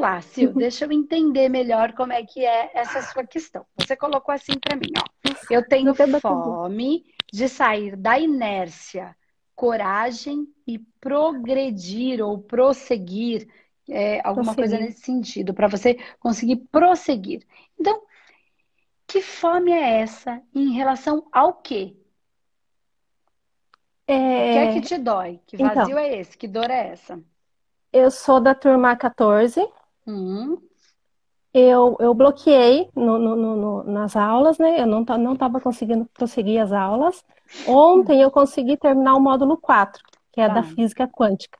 lá, Sil, deixa eu entender melhor como é que é essa sua questão. Você colocou assim para mim, ó. Eu tenho fome de sair da inércia, coragem e progredir ou prosseguir, é, alguma prosseguir. coisa nesse sentido, para você conseguir prosseguir. Então, que fome é essa em relação ao quê? É... O que é que te dói? Que vazio então, é esse? Que dor é essa? Eu sou da turma 14. Uhum. Eu, eu bloqueei no, no, no, nas aulas, né? Eu não estava conseguindo prosseguir as aulas. Ontem eu consegui terminar o módulo 4, que é tá. da física quântica.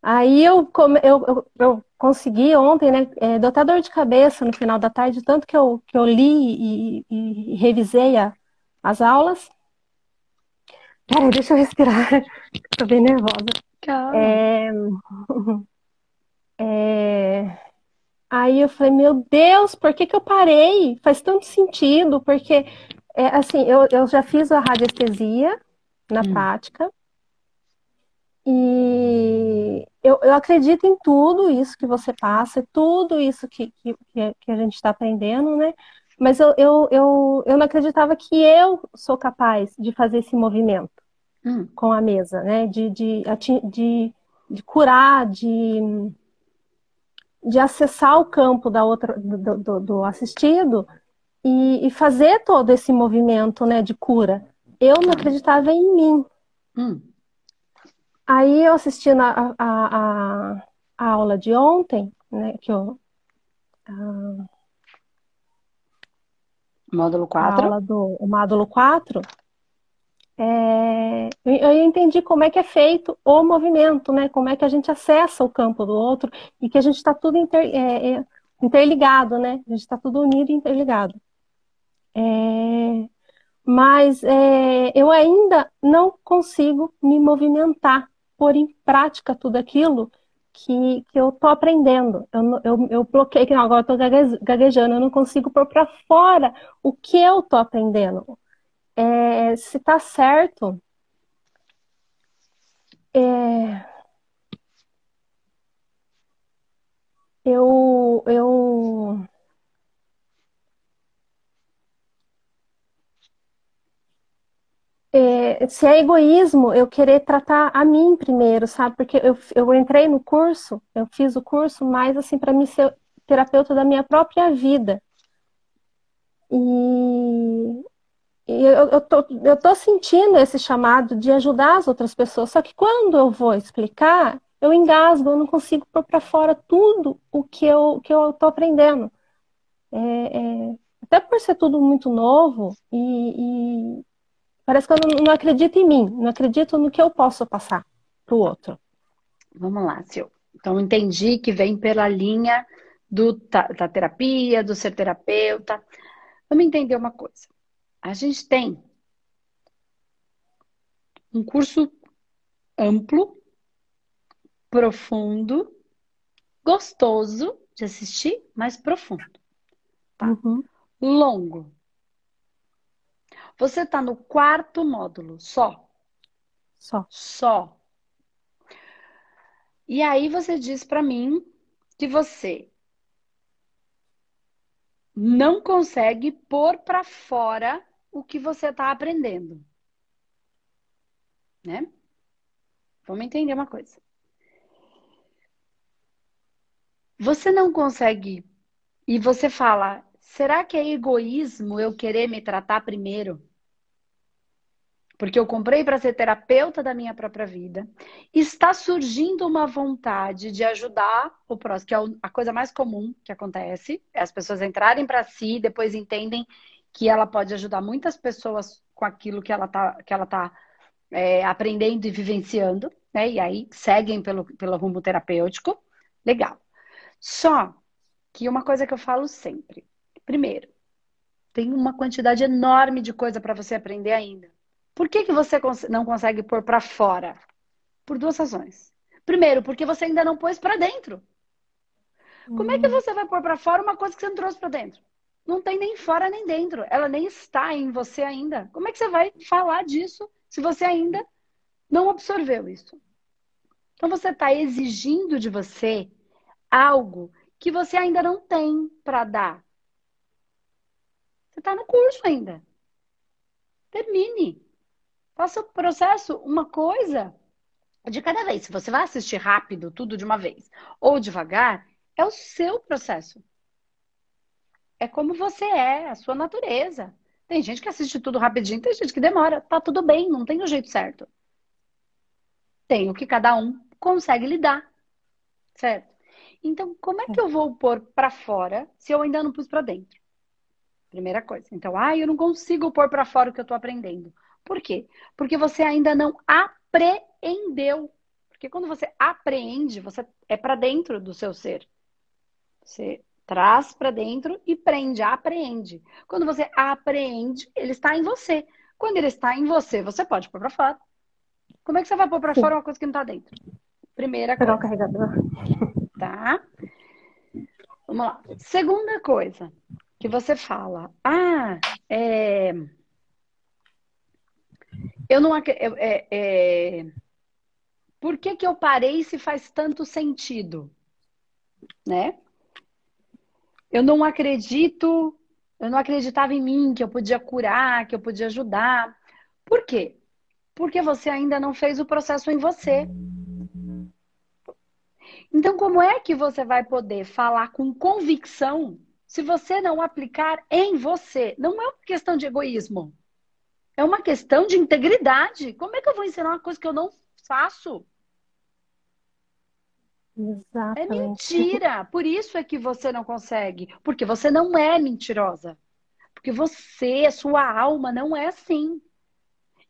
Aí eu, eu, eu, eu consegui ontem, né? É, deu até dor de cabeça no final da tarde, tanto que eu, que eu li e, e, e revisei a, as aulas. Peraí, deixa eu respirar. Tô bem nervosa. Calma. É... é... Aí eu falei, meu Deus, por que, que eu parei? Faz tanto sentido, porque, é, assim, eu, eu já fiz a radiestesia na hum. prática, e eu, eu acredito em tudo isso que você passa, tudo isso que, que, que a gente está aprendendo, né? Mas eu, eu, eu, eu não acreditava que eu sou capaz de fazer esse movimento hum. com a mesa, né? De, de, de, de curar, de, de acessar o campo da outra, do, do, do assistido e, e, fazer todo esse movimento né, de cura. Eu não acreditava em mim. Hum. Aí eu assisti na, a, a, a, aula de ontem, né, que eu. A, módulo 4. A aula do o módulo 4. É, eu entendi como é que é feito o movimento, né? Como é que a gente acessa o campo do outro e que a gente está tudo inter, é, é, interligado, né? A gente está tudo unido e interligado. É, mas é, eu ainda não consigo me movimentar pôr em prática tudo aquilo que, que eu tô aprendendo. Eu, eu, eu bloqueei, que agora eu tô gaguejando, eu não consigo pôr para fora o que eu tô aprendendo. É, se tá certo, é, eu, eu é, se é egoísmo eu querer tratar a mim primeiro, sabe? Porque eu, eu entrei no curso, eu fiz o curso mais assim para mim ser terapeuta da minha própria vida. E, e eu, eu, tô, eu tô sentindo esse chamado de ajudar as outras pessoas, só que quando eu vou explicar, eu engasgo, eu não consigo pôr para fora tudo o que eu, que eu tô aprendendo. É, é, até por ser tudo muito novo e, e Parece que eu não, não acredito em mim, não acredito no que eu posso passar para o outro. Vamos lá, Sil. Então, entendi que vem pela linha do, da terapia, do ser terapeuta. Vamos entender uma coisa. A gente tem um curso amplo, profundo, gostoso de assistir, mas profundo. Tá? Uhum. Longo. Você está no quarto módulo só? Só. Só. E aí você diz para mim que você não consegue pôr para fora o que você está aprendendo. Né? Vamos entender uma coisa. Você não consegue e você fala, Será que é egoísmo eu querer me tratar primeiro? Porque eu comprei para ser terapeuta da minha própria vida. Está surgindo uma vontade de ajudar o próximo, que é a coisa mais comum que acontece. É as pessoas entrarem para si, depois entendem que ela pode ajudar muitas pessoas com aquilo que ela está que ela tá, é, aprendendo e vivenciando, né? E aí seguem pelo, pelo rumo terapêutico. Legal. Só que uma coisa que eu falo sempre: Primeiro, tem uma quantidade enorme de coisa para você aprender ainda. Por que, que você não consegue pôr para fora? Por duas razões. Primeiro, porque você ainda não pôs para dentro. Como é que hum. você vai pôr para fora uma coisa que você não trouxe para dentro? Não tem nem fora nem dentro. Ela nem está em você ainda. Como é que você vai falar disso se você ainda não absorveu isso? Então você está exigindo de você algo que você ainda não tem para dar. Você está no curso ainda. Termine. Faça o processo uma coisa de cada vez. Se você vai assistir rápido, tudo de uma vez, ou devagar, é o seu processo. É como você é, a sua natureza. Tem gente que assiste tudo rapidinho, tem gente que demora. Tá tudo bem, não tem o jeito certo. Tem o que cada um consegue lidar. Certo? Então, como é que eu vou pôr para fora se eu ainda não pus para dentro? Primeira coisa. Então, ah, eu não consigo pôr para fora o que eu estou aprendendo. Por quê? Porque você ainda não apreendeu. Porque quando você apreende, você é para dentro do seu ser. Você traz para dentro e prende, apreende. Quando você apreende, ele está em você. Quando ele está em você, você pode pôr para fora. Como é que você vai pôr para fora uma coisa que não está dentro? Primeira Pegar coisa. o carregador. Tá? Vamos lá. Segunda coisa que você fala. Ah, é... Eu não é, é, Por que que eu parei se faz tanto sentido? Né? Eu não acredito, eu não acreditava em mim, que eu podia curar, que eu podia ajudar. Por quê? Porque você ainda não fez o processo em você. Então, como é que você vai poder falar com convicção se você não aplicar em você? Não é uma questão de egoísmo. É uma questão de integridade. Como é que eu vou ensinar uma coisa que eu não faço? É Exatamente. mentira. Por isso é que você não consegue. Porque você não é mentirosa. Porque você, sua alma, não é assim.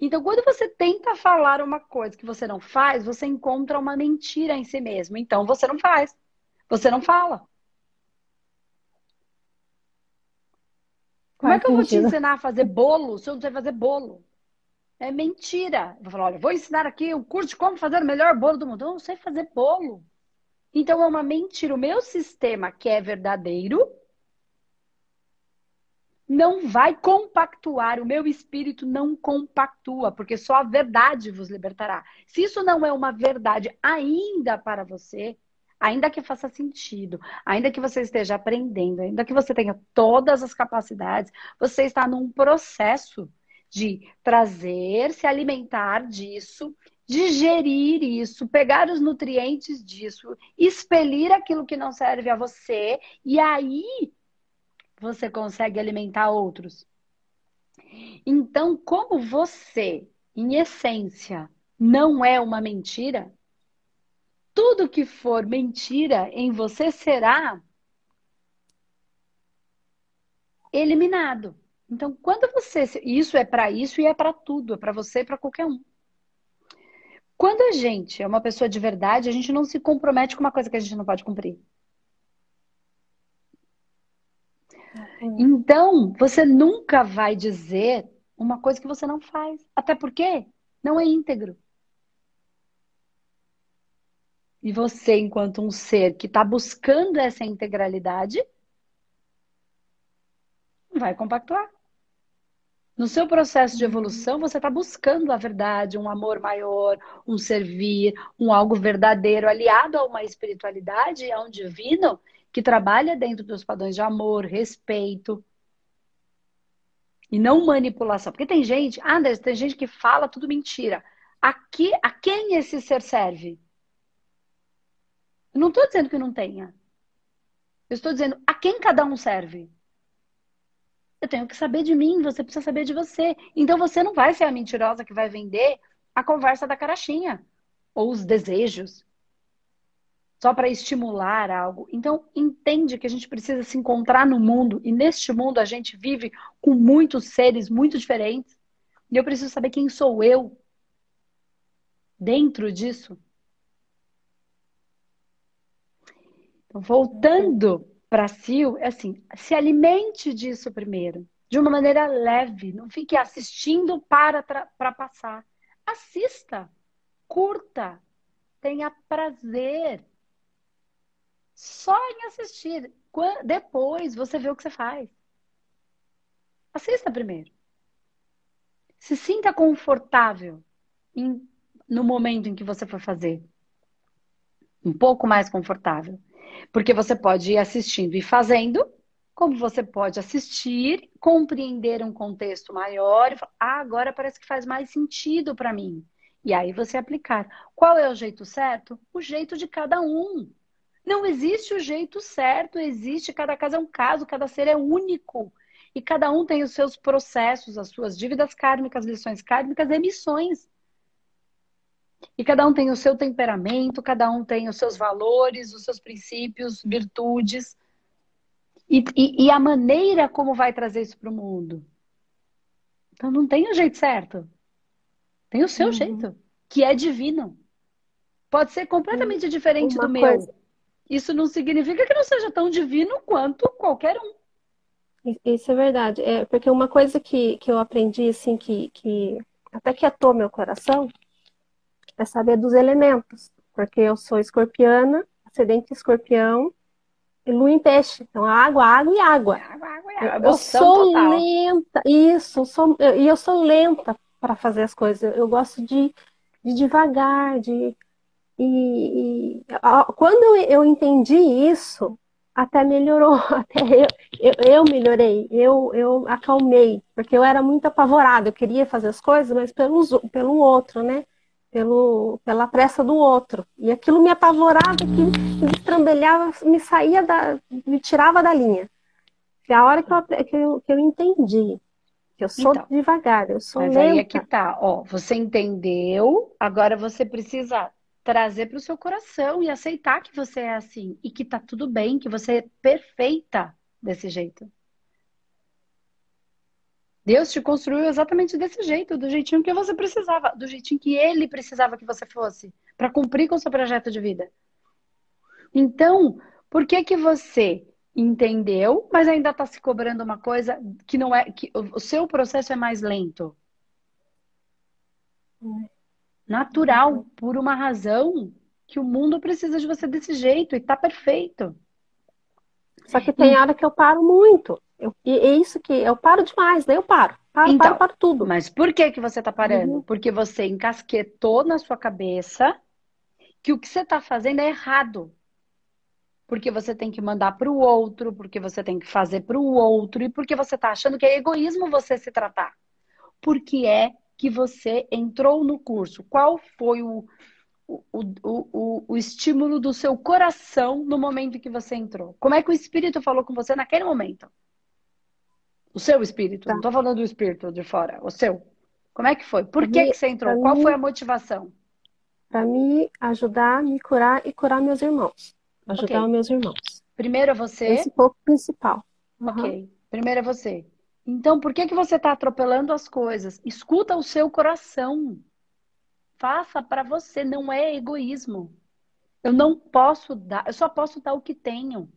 Então, quando você tenta falar uma coisa que você não faz, você encontra uma mentira em si mesmo. Então, você não faz. Você não fala. Como é que eu vou te ensinar a fazer bolo se eu não sei fazer bolo? É mentira. Eu vou falar, olha, vou ensinar aqui um curso de como fazer o melhor bolo do mundo. Eu não sei fazer bolo. Então é uma mentira. O meu sistema, que é verdadeiro, não vai compactuar. O meu espírito não compactua, porque só a verdade vos libertará. Se isso não é uma verdade ainda para você, ainda que faça sentido, ainda que você esteja aprendendo, ainda que você tenha todas as capacidades, você está num processo de trazer, se alimentar disso, digerir isso, pegar os nutrientes disso, expelir aquilo que não serve a você, e aí você consegue alimentar outros. Então, como você, em essência, não é uma mentira, tudo que for mentira em você será eliminado. Então, quando você. Isso é para isso e é para tudo, é para você e para qualquer um. Quando a gente é uma pessoa de verdade, a gente não se compromete com uma coisa que a gente não pode cumprir. Então, você nunca vai dizer uma coisa que você não faz. Até porque não é íntegro. E você, enquanto um ser que está buscando essa integralidade, vai compactuar. No seu processo de evolução, você está buscando a verdade, um amor maior, um servir, um algo verdadeiro, aliado a uma espiritualidade, a um divino que trabalha dentro dos padrões de amor, respeito e não manipulação. Porque tem gente, ah, tem gente que fala tudo mentira. Aqui, a quem esse ser serve? Eu não estou dizendo que não tenha. Eu estou dizendo a quem cada um serve. Eu tenho que saber de mim, você precisa saber de você. Então você não vai ser a mentirosa que vai vender a conversa da carachinha ou os desejos só para estimular algo. Então entende que a gente precisa se encontrar no mundo e neste mundo a gente vive com muitos seres muito diferentes. E eu preciso saber quem sou eu dentro disso. Então, voltando para é assim, se alimente disso primeiro, de uma maneira leve, não fique assistindo para, para passar. Assista, curta, tenha prazer. Só em assistir. Depois você vê o que você faz. Assista primeiro. Se sinta confortável no momento em que você for fazer. Um pouco mais confortável. Porque você pode ir assistindo e fazendo, como você pode assistir, compreender um contexto maior e falar, ah, agora parece que faz mais sentido para mim. E aí você aplicar. Qual é o jeito certo? O jeito de cada um. Não existe o jeito certo, existe, cada caso é um caso, cada ser é único. E cada um tem os seus processos, as suas dívidas kármicas, lições kármicas, emissões. E cada um tem o seu temperamento, cada um tem os seus valores, os seus princípios, virtudes. E, e, e a maneira como vai trazer isso para o mundo. Então não tem o jeito certo. Tem o seu uhum. jeito, que é divino. Pode ser completamente diferente Uma do meu. Coisa. Isso não significa que não seja tão divino quanto qualquer um. Isso é verdade. É, porque uma coisa que, que eu aprendi, assim, que, que até que atou meu coração, é saber dos elementos. Porque eu sou escorpiana, ascendente escorpião e lua em peixe. Então, água, água e água. Água, água água. Eu, eu sou total. lenta, isso, eu sou, e eu sou lenta para fazer as coisas. Eu gosto de, de devagar, de. E, e quando eu entendi isso, até melhorou, até eu, eu, eu, melhorei, eu, eu acalmei, porque eu era muito apavorada, eu queria fazer as coisas, mas pelo, pelo outro, né? Pelo, pela pressa do outro. E aquilo me apavorava, que me estrambelhava, me saía da. me tirava da linha. E a hora que eu, que eu, que eu entendi que eu sou então, devagar, eu sou mas lenta. Mas aí é que tá, ó, você entendeu, agora você precisa trazer para o seu coração e aceitar que você é assim e que tá tudo bem, que você é perfeita desse jeito. Deus te construiu exatamente desse jeito, do jeitinho que você precisava, do jeitinho que ele precisava que você fosse, para cumprir com o seu projeto de vida. Então, por que que você entendeu, mas ainda está se cobrando uma coisa que não é que o seu processo é mais lento? natural, por uma razão que o mundo precisa de você desse jeito e tá perfeito. Só que tem hora que eu paro muito. Eu, e é isso que eu paro demais, daí eu paro. Paro, então, paro, paro tudo. Mas por que que você tá parando? Uhum. Porque você encasquetou na sua cabeça que o que você tá fazendo é errado. Porque você tem que mandar para o outro, porque você tem que fazer para o outro e porque você tá achando que é egoísmo você se tratar. Porque é que você entrou no curso? Qual foi o, o, o, o, estímulo do seu coração no momento que você entrou? Como é que o espírito falou com você naquele momento? O seu espírito, tá. não estou falando do espírito de fora, o seu. Como é que foi? Por que, que você entrou? Qual foi a motivação? Para me ajudar, me curar e curar meus irmãos. Ajudar okay. meus irmãos. Primeiro é você. Esse foi o principal. Uhum. Ok. Primeiro é você. Então, por que, que você está atropelando as coisas? Escuta o seu coração. Faça para você, não é egoísmo. Eu não posso dar, eu só posso dar o que tenho.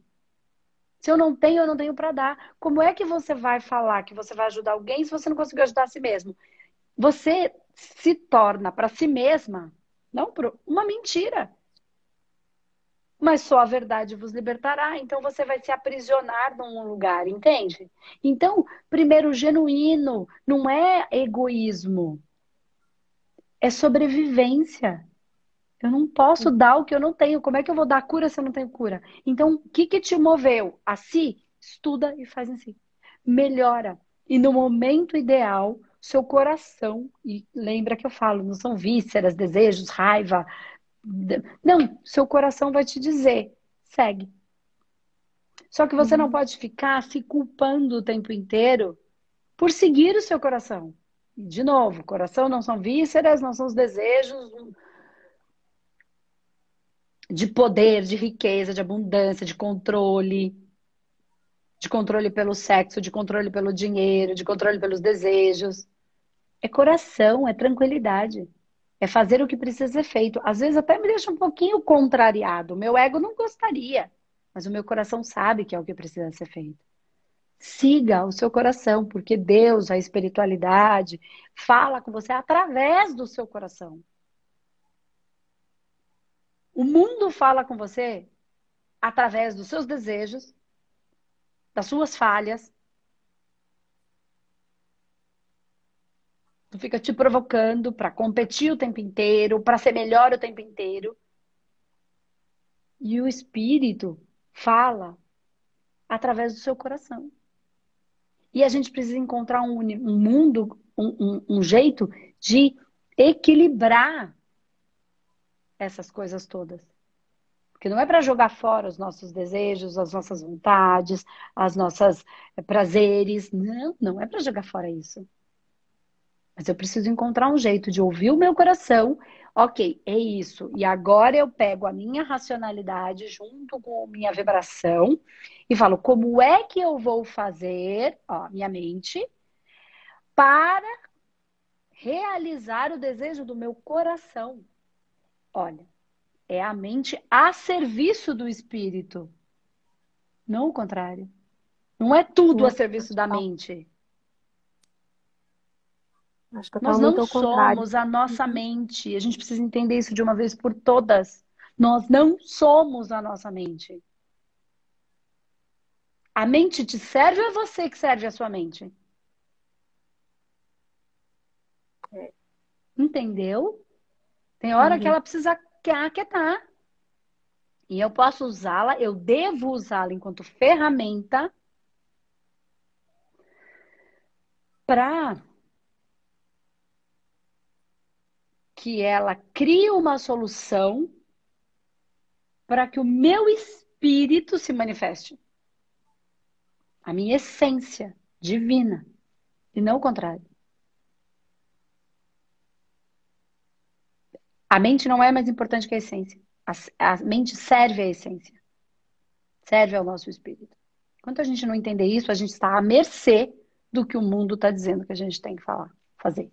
Se eu não tenho, eu não tenho para dar. Como é que você vai falar que você vai ajudar alguém se você não conseguiu ajudar a si mesmo? Você se torna para si mesma, não uma mentira mas só a verdade vos libertará. Então você vai se aprisionar num lugar, entende? Então, primeiro, genuíno não é egoísmo, é sobrevivência. Eu não posso dar o que eu não tenho. Como é que eu vou dar cura se eu não tenho cura? Então, o que, que te moveu a si? Estuda e faz em si. Melhora. E no momento ideal, seu coração, e lembra que eu falo, não são vísceras, desejos, raiva, não, seu coração vai te dizer, segue. Só que você uhum. não pode ficar se culpando o tempo inteiro por seguir o seu coração. De novo, coração não são vísceras, não são os desejos de poder, de riqueza, de abundância, de controle, de controle pelo sexo, de controle pelo dinheiro, de controle pelos desejos. É coração, é tranquilidade. É fazer o que precisa ser feito. Às vezes até me deixa um pouquinho contrariado. Meu ego não gostaria, mas o meu coração sabe que é o que precisa ser feito. Siga o seu coração, porque Deus, a espiritualidade, fala com você através do seu coração. O mundo fala com você através dos seus desejos, das suas falhas, Tu fica te provocando para competir o tempo inteiro, para ser melhor o tempo inteiro. E o espírito fala através do seu coração. E a gente precisa encontrar um, um mundo, um, um, um jeito de equilibrar essas coisas todas. Porque não é para jogar fora os nossos desejos, as nossas vontades, as nossas prazeres. Não, não é para jogar fora isso. Mas eu preciso encontrar um jeito de ouvir o meu coração. Ok, é isso. E agora eu pego a minha racionalidade junto com a minha vibração e falo: como é que eu vou fazer, ó, minha mente, para realizar o desejo do meu coração? Olha, é a mente a serviço do espírito. Não o contrário. Não é tudo a serviço da mente. Nós não somos a nossa mente. A gente precisa entender isso de uma vez por todas. Nós não somos a nossa mente. A mente te serve ou é você que serve a sua mente? É. Entendeu? Tem hora uhum. que ela precisa aquietar. E eu posso usá-la, eu devo usá-la enquanto ferramenta para que ela crie uma solução para que o meu espírito se manifeste. A minha essência divina. E não o contrário. A mente não é mais importante que a essência. A, a mente serve à essência. Serve ao nosso espírito. Enquanto a gente não entender isso, a gente está à mercê do que o mundo está dizendo que a gente tem que falar, fazer.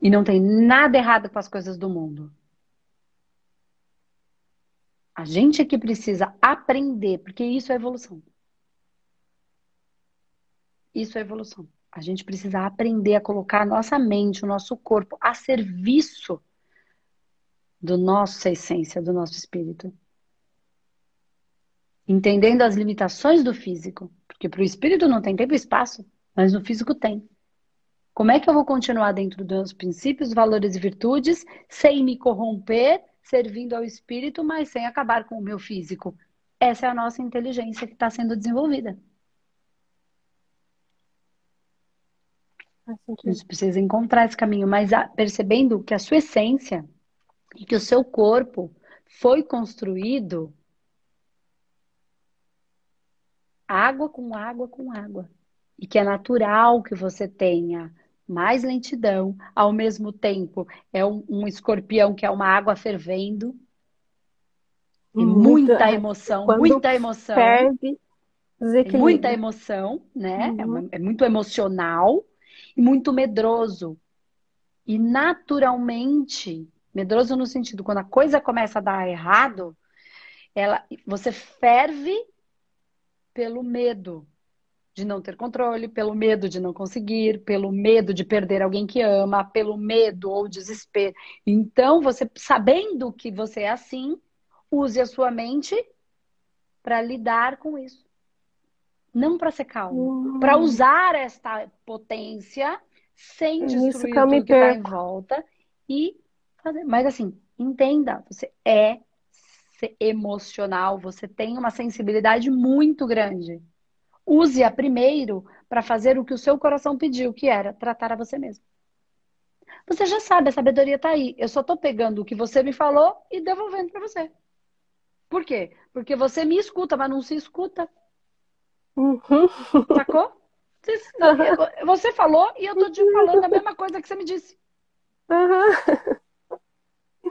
E não tem nada errado com as coisas do mundo. A gente é que precisa aprender, porque isso é evolução. Isso é evolução. A gente precisa aprender a colocar a nossa mente, o nosso corpo a serviço do nossa essência, do nosso espírito. Entendendo as limitações do físico. Porque para o espírito não tem tempo e espaço, mas no físico tem. Como é que eu vou continuar dentro dos princípios, valores e virtudes, sem me corromper, servindo ao espírito, mas sem acabar com o meu físico? Essa é a nossa inteligência que está sendo desenvolvida. A gente precisa encontrar esse caminho, mas percebendo que a sua essência e que o seu corpo foi construído água com água com água. E que é natural que você tenha mais lentidão, ao mesmo tempo é um, um escorpião que é uma água fervendo. E muita, muita emoção, muita emoção. Ferve, muita emoção, né? Uhum. É, é muito emocional e muito medroso. E naturalmente, medroso no sentido, quando a coisa começa a dar errado, ela, você ferve pelo medo de não ter controle, pelo medo de não conseguir, pelo medo de perder alguém que ama, pelo medo ou desespero. Então, você sabendo que você é assim, use a sua mente para lidar com isso não para ser calmo, uhum. para usar esta potência sem destruir tudo que está em volta e fazer. Mas assim, entenda, você é emocional, você tem uma sensibilidade muito grande. Use-a primeiro para fazer o que o seu coração pediu, que era tratar a você mesmo. Você já sabe, a sabedoria está aí. Eu só estou pegando o que você me falou e devolvendo para você. Por quê? Porque você me escuta, mas não se escuta. Uhum. Sacou? Você, uhum. você, falou e eu tô te falando a mesma coisa que você me disse. Uhum.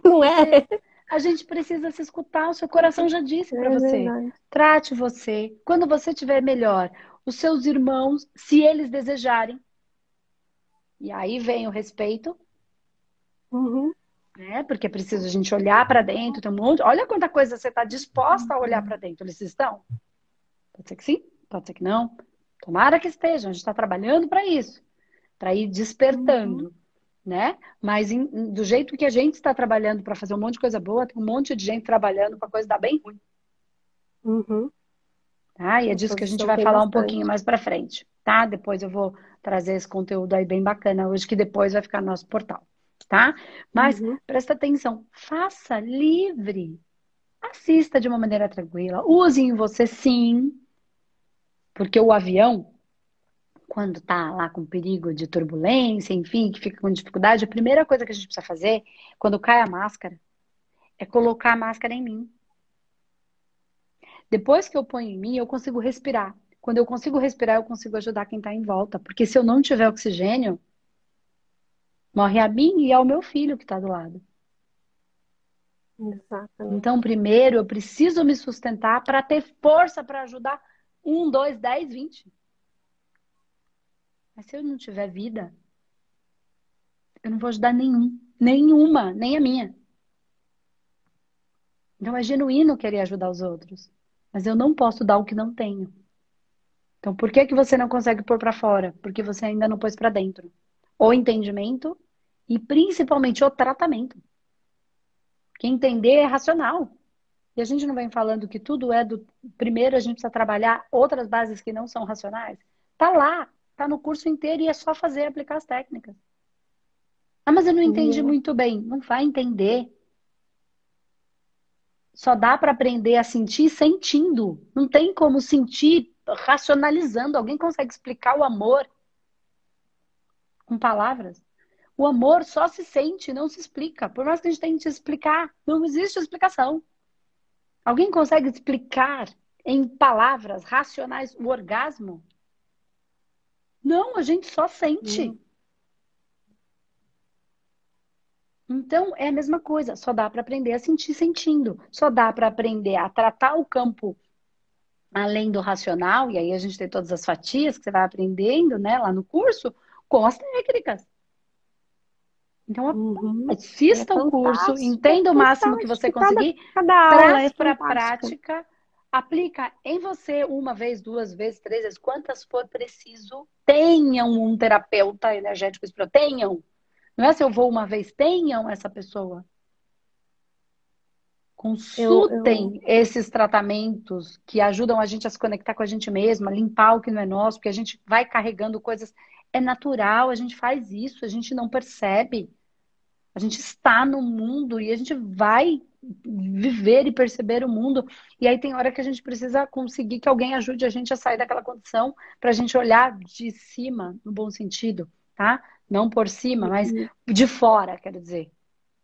Não é? A gente precisa se escutar, o seu coração já disse para é você. Verdade. Trate você. Quando você estiver melhor, os seus irmãos, se eles desejarem. E aí vem o respeito. Uhum. Né? Porque é preciso a gente olhar para dentro, tem um monte. Olha quanta coisa você está disposta a olhar para dentro. Eles estão? Pode ser que sim pode ser que não. Tomara que estejam, a gente está trabalhando para isso, para ir despertando, uhum. né? Mas em, do jeito que a gente está trabalhando para fazer um monte de coisa boa, tem um monte de gente trabalhando para coisa dar bem ruim. Uhum. Tá? E é disso que a gente vai falar bastante. um pouquinho mais para frente, tá? Depois eu vou trazer esse conteúdo aí bem bacana hoje, que depois vai ficar no nosso portal, tá? Mas uhum. presta atenção, faça livre. assista de uma maneira tranquila. Use em você sim. Porque o avião, quando tá lá com perigo de turbulência, enfim, que fica com dificuldade, a primeira coisa que a gente precisa fazer, quando cai a máscara, é colocar a máscara em mim. Depois que eu ponho em mim, eu consigo respirar. Quando eu consigo respirar, eu consigo ajudar quem está em volta. Porque se eu não tiver oxigênio, morre a mim e ao meu filho que está do lado. Exatamente. Então, primeiro, eu preciso me sustentar para ter força para ajudar um, dois, dez, vinte. Mas se eu não tiver vida, eu não vou ajudar nenhum. Nenhuma, nem a minha. Então é genuíno querer ajudar os outros. Mas eu não posso dar o que não tenho. Então por que, que você não consegue pôr para fora? Porque você ainda não pôs para dentro. O entendimento e principalmente o tratamento. Que entender é racional. E a gente não vem falando que tudo é do. Primeiro a gente precisa trabalhar outras bases que não são racionais. Tá lá, tá no curso inteiro e é só fazer aplicar as técnicas. Ah, mas eu não entendi uhum. muito bem. Não vai entender. Só dá para aprender a sentir sentindo. Não tem como sentir racionalizando. Alguém consegue explicar o amor com palavras? O amor só se sente, não se explica. Por mais que a gente tente explicar, não existe explicação. Alguém consegue explicar em palavras racionais o orgasmo? Não, a gente só sente. Hum. Então, é a mesma coisa, só dá para aprender a sentir sentindo, só dá para aprender a tratar o campo além do racional, e aí a gente tem todas as fatias que você vai aprendendo, né, lá no curso, com as técnicas. Então, uhum. assista é o curso, entenda é o máximo que você conseguir, cada, cada traz é para a prática, aplica em você uma vez, duas vezes, três vezes, quantas for preciso. Tenham um terapeuta energético espiritual, tenham. Não é se eu vou uma vez, tenham essa pessoa. Consultem eu, eu... esses tratamentos que ajudam a gente a se conectar com a gente mesma, limpar o que não é nosso, porque a gente vai carregando coisas. É natural, a gente faz isso, a gente não percebe. A gente está no mundo e a gente vai viver e perceber o mundo. E aí tem hora que a gente precisa conseguir que alguém ajude a gente a sair daquela condição para a gente olhar de cima, no bom sentido, tá? Não por cima, mas uhum. de fora, quero dizer.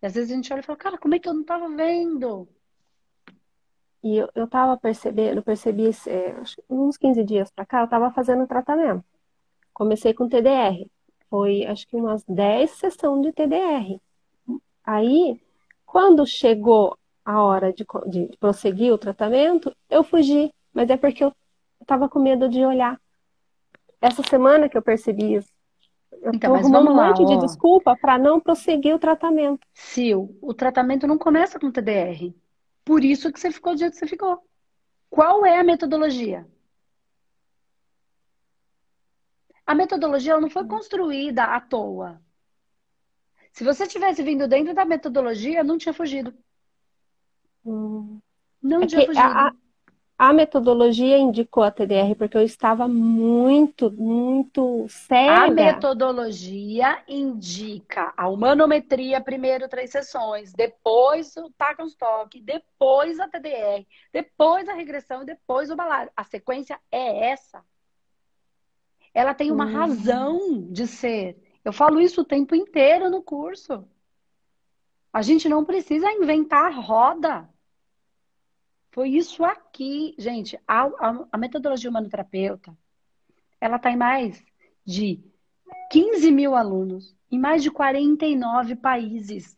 E às vezes a gente olha e fala, cara, como é que eu não estava vendo? E eu, eu tava percebendo, percebi é, uns 15 dias para cá, eu estava fazendo tratamento. Comecei com TDR. Foi acho que umas 10 sessões de TDR. Aí, quando chegou a hora de, de prosseguir o tratamento, eu fugi, mas é porque eu estava com medo de olhar. Essa semana que eu percebi isso. Eu então, mas vamos um monte de desculpa para não prosseguir o tratamento. Sil, o tratamento não começa com TDR. Por isso que você ficou do jeito que você ficou. Qual é a metodologia? A metodologia não foi construída à toa. Se você tivesse vindo dentro da metodologia, não tinha fugido. Hum. Não é tinha fugido. A, a, metodologia indicou a TDR porque eu estava muito, muito cega. A metodologia indica a humanometria, primeiro três sessões, depois o Takenstock, depois a TDR, depois a regressão e depois o balário. A sequência é essa. Ela tem uma hum. razão de ser. Eu falo isso o tempo inteiro no curso. A gente não precisa inventar roda. Foi isso aqui, gente. A, a, a metodologia humanoterapeuta, ela está em mais de 15 mil alunos, em mais de 49 países.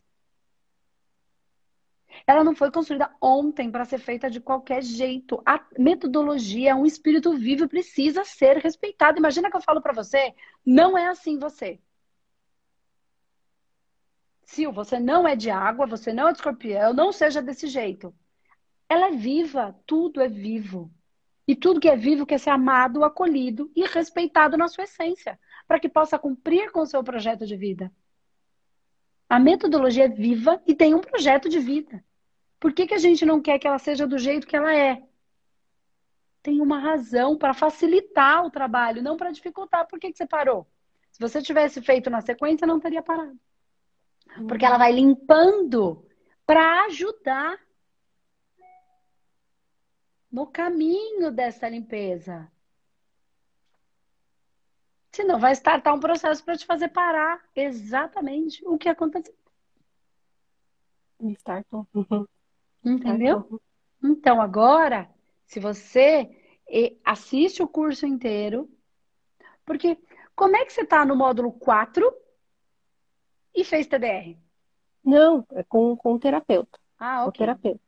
Ela não foi construída ontem para ser feita de qualquer jeito. A metodologia, um espírito vivo, precisa ser respeitado. Imagina que eu falo para você, não é assim você. Sil, você não é de água, você não é de escorpião, não seja desse jeito. Ela é viva, tudo é vivo. E tudo que é vivo quer ser amado, acolhido e respeitado na sua essência, para que possa cumprir com o seu projeto de vida. A metodologia é viva e tem um projeto de vida. Por que, que a gente não quer que ela seja do jeito que ela é? Tem uma razão para facilitar o trabalho, não para dificultar. Por que, que você parou? Se você tivesse feito na sequência, não teria parado. Porque ela vai limpando para ajudar. no caminho dessa limpeza. Senão vai startar um processo para te fazer parar exatamente o que aconteceu. Startou. Entendeu? Então, agora, se você assiste o curso inteiro, porque como é que você está no módulo 4 e fez TDR? Não, é com, com o terapeuta. Ah, ok. Com o terapeuta.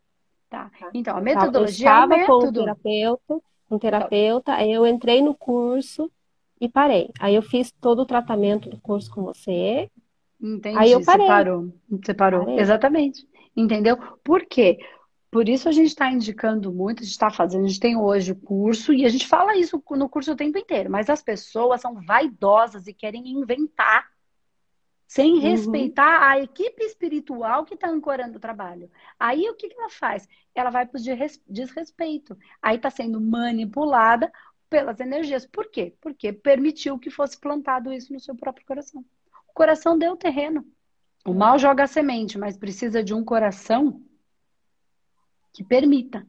Tá. Então, a metodologia eu é estava com o terapeuta, com o terapeuta, aí eu entrei no curso e parei. Aí eu fiz todo o tratamento do curso com você. Entendi. Aí eu Você parei. parou. Você parou. Parei. Exatamente. Entendeu? Por quê? Por isso a gente está indicando muito, a gente está fazendo, a gente tem hoje o curso e a gente fala isso no curso o tempo inteiro, mas as pessoas são vaidosas e querem inventar, sem Uhum. respeitar a equipe espiritual que está ancorando o trabalho. Aí o que, que ela faz? Ela vai para o desrespeito. Aí está sendo manipulada pelas energias. Por quê? Porque permitiu que fosse plantado isso no seu próprio coração. O coração deu terreno. O mal joga a semente, mas precisa de um coração que permita.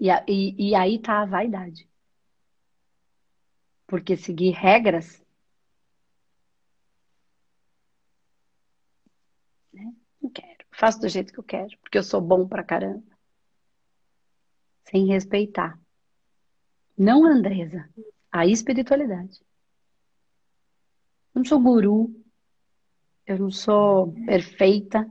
E, e- e aí tá a vaidade. Porque seguir regras. né? Não quero. Faço do jeito que eu quero, porque eu sou bom pra caramba. Sem respeitar. Não, Andresa. A espiritualidade. Eu não sou guru. Eu não sou perfeita.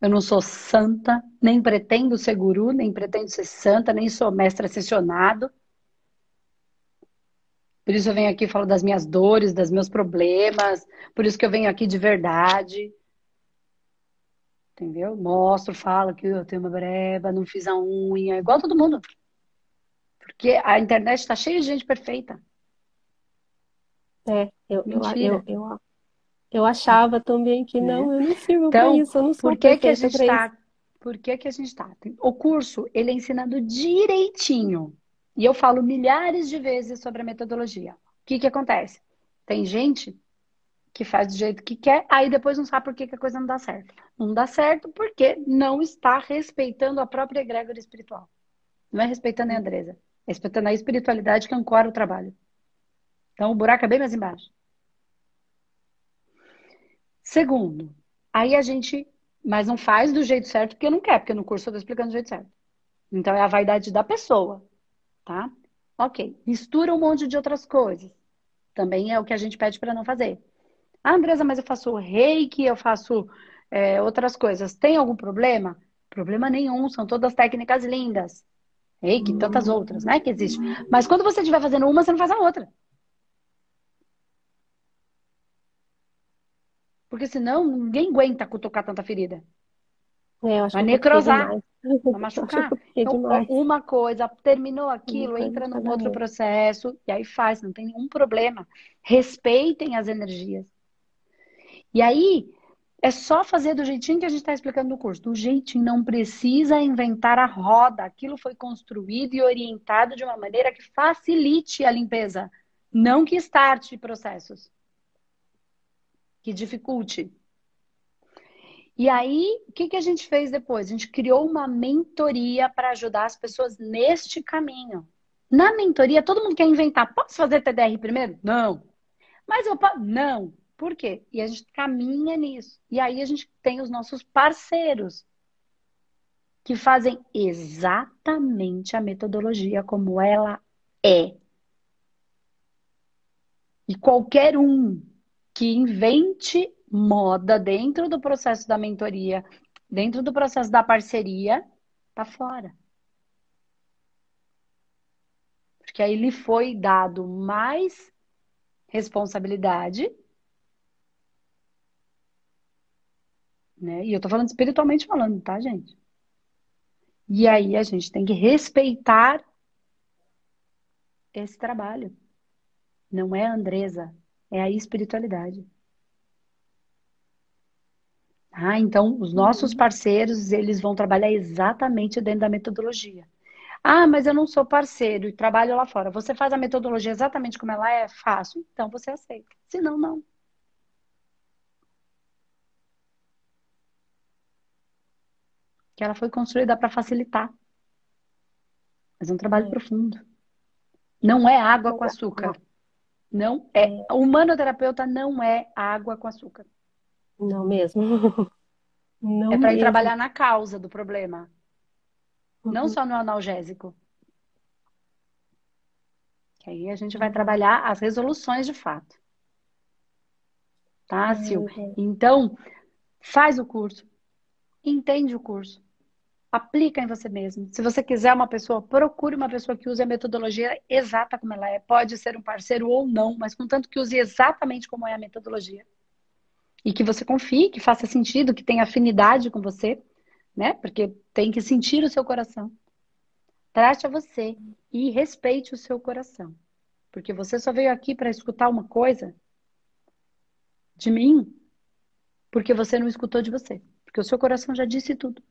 Eu não sou santa, nem pretendo ser guru, nem pretendo ser santa, nem sou mestre ascensionado. Por isso eu venho aqui e falo das minhas dores, dos meus problemas. Por isso que eu venho aqui de verdade. Entendeu? Mostro, falo que eu tenho uma breba, não fiz a unha, igual todo mundo. Porque a internet está cheia de gente perfeita. É, eu, eu, eu, eu, achava também que não, eu não sirvo para Então, isso, eu não sou Por que que a gente está? Por que que a gente está? O curso, ele é ensinando direitinho. E eu falo milhares de vezes sobre a metodologia. O que que acontece? Tem gente que faz do jeito que quer, aí depois não sabe por que que a coisa não dá certo. Não dá certo porque não está respeitando a própria egrégora espiritual. Não é respeitando a Andresa, é respeitando a espiritualidade que ancora o trabalho. Então o buraco é bem mais embaixo. Segundo, aí a gente, mas não faz do jeito certo porque não quer, porque no curso eu tô explicando do jeito certo. Então é a vaidade da pessoa, tá? Ok. Mistura um monte de outras coisas. Também é o que a gente pede para não fazer. Ah, Andresa, mas eu faço reiki, eu faço é, outras coisas. Tem algum problema? Problema nenhum, são todas técnicas lindas. Reiki, tantas outras, né, que existem. Mas quando você estiver fazendo uma, você não faz a outra. Porque senão ninguém aguenta cutucar tanta ferida. É, Vai necrosar. Vai machucar. Então, uma coisa, terminou aquilo, entra num outro processo e aí faz, não tem nenhum problema. Respeitem as energias. E aí, é só fazer do jeitinho que a gente está explicando no curso. Do jeitinho, não precisa inventar a roda. Aquilo foi construído e orientado de uma maneira que facilite a limpeza, não que starte processos, que dificulte. E aí, o que, que a gente fez depois? A gente criou uma mentoria para ajudar as pessoas neste caminho. Na mentoria, todo mundo quer inventar. Posso fazer TDR primeiro? Não. Mas eu. Não. Por quê? E a gente caminha nisso. E aí a gente tem os nossos parceiros que fazem exatamente a metodologia como ela é. E qualquer um que invente moda dentro do processo da mentoria, dentro do processo da parceria, tá fora. Porque aí lhe foi dado mais responsabilidade, né? E eu tô falando espiritualmente falando, tá, gente? E aí a gente tem que respeitar esse trabalho. Não é a Andresa, é a espiritualidade. Ah, então os nossos parceiros, eles vão trabalhar exatamente dentro da metodologia. Ah, mas eu não sou parceiro e trabalho lá fora. Você faz a metodologia exatamente como ela é? Faço. Então você aceita. Se não, não. Que ela foi construída para facilitar. Mas é um trabalho é. profundo. Não é água com açúcar. Não é. O humanoterapeuta não é água com açúcar. Não mesmo. Não é para ir trabalhar na causa do problema. Uhum. Não só no analgésico. Que aí a gente vai uhum. trabalhar as resoluções de fato. Tá, Sil? Uhum. Então, faz o curso. Entende o curso aplica em você mesmo. Se você quiser uma pessoa, procure uma pessoa que use a metodologia exata como ela é. Pode ser um parceiro ou não, mas contanto que use exatamente como é a metodologia. E que você confie, que faça sentido, que tenha afinidade com você, né? Porque tem que sentir o seu coração. Trate a você e respeite o seu coração. Porque você só veio aqui para escutar uma coisa de mim, porque você não escutou de você. Porque o seu coração já disse tudo.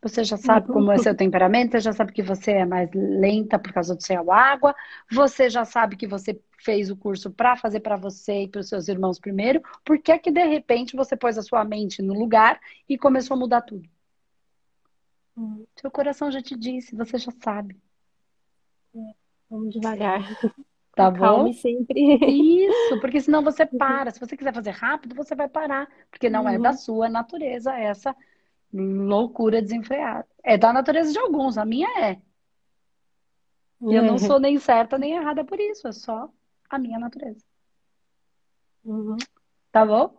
Você já sabe como é seu temperamento, você já sabe que você é mais lenta por causa do seu água, você já sabe que você fez o curso para fazer para você e para os seus irmãos primeiro. Por que que de repente você pôs a sua mente no lugar e começou a mudar tudo? Hum. Seu coração já te disse, você já sabe. É, vamos devagar. Tá bom? Calme sempre. Isso, porque senão você para. Se você quiser fazer rápido, você vai parar. Porque não uhum. é da sua natureza essa loucura desenfreada. É da natureza de alguns, a minha é. E eu não uhum. sou nem certa nem errada por isso, é só a minha natureza. Uhum. Tá bom?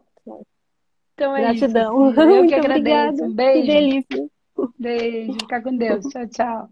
Então é Gratidão. isso. Eu Muito que agradeço. Obrigada. Um beijo. Que delícia. Beijo. Fica com Deus. Tchau, tchau.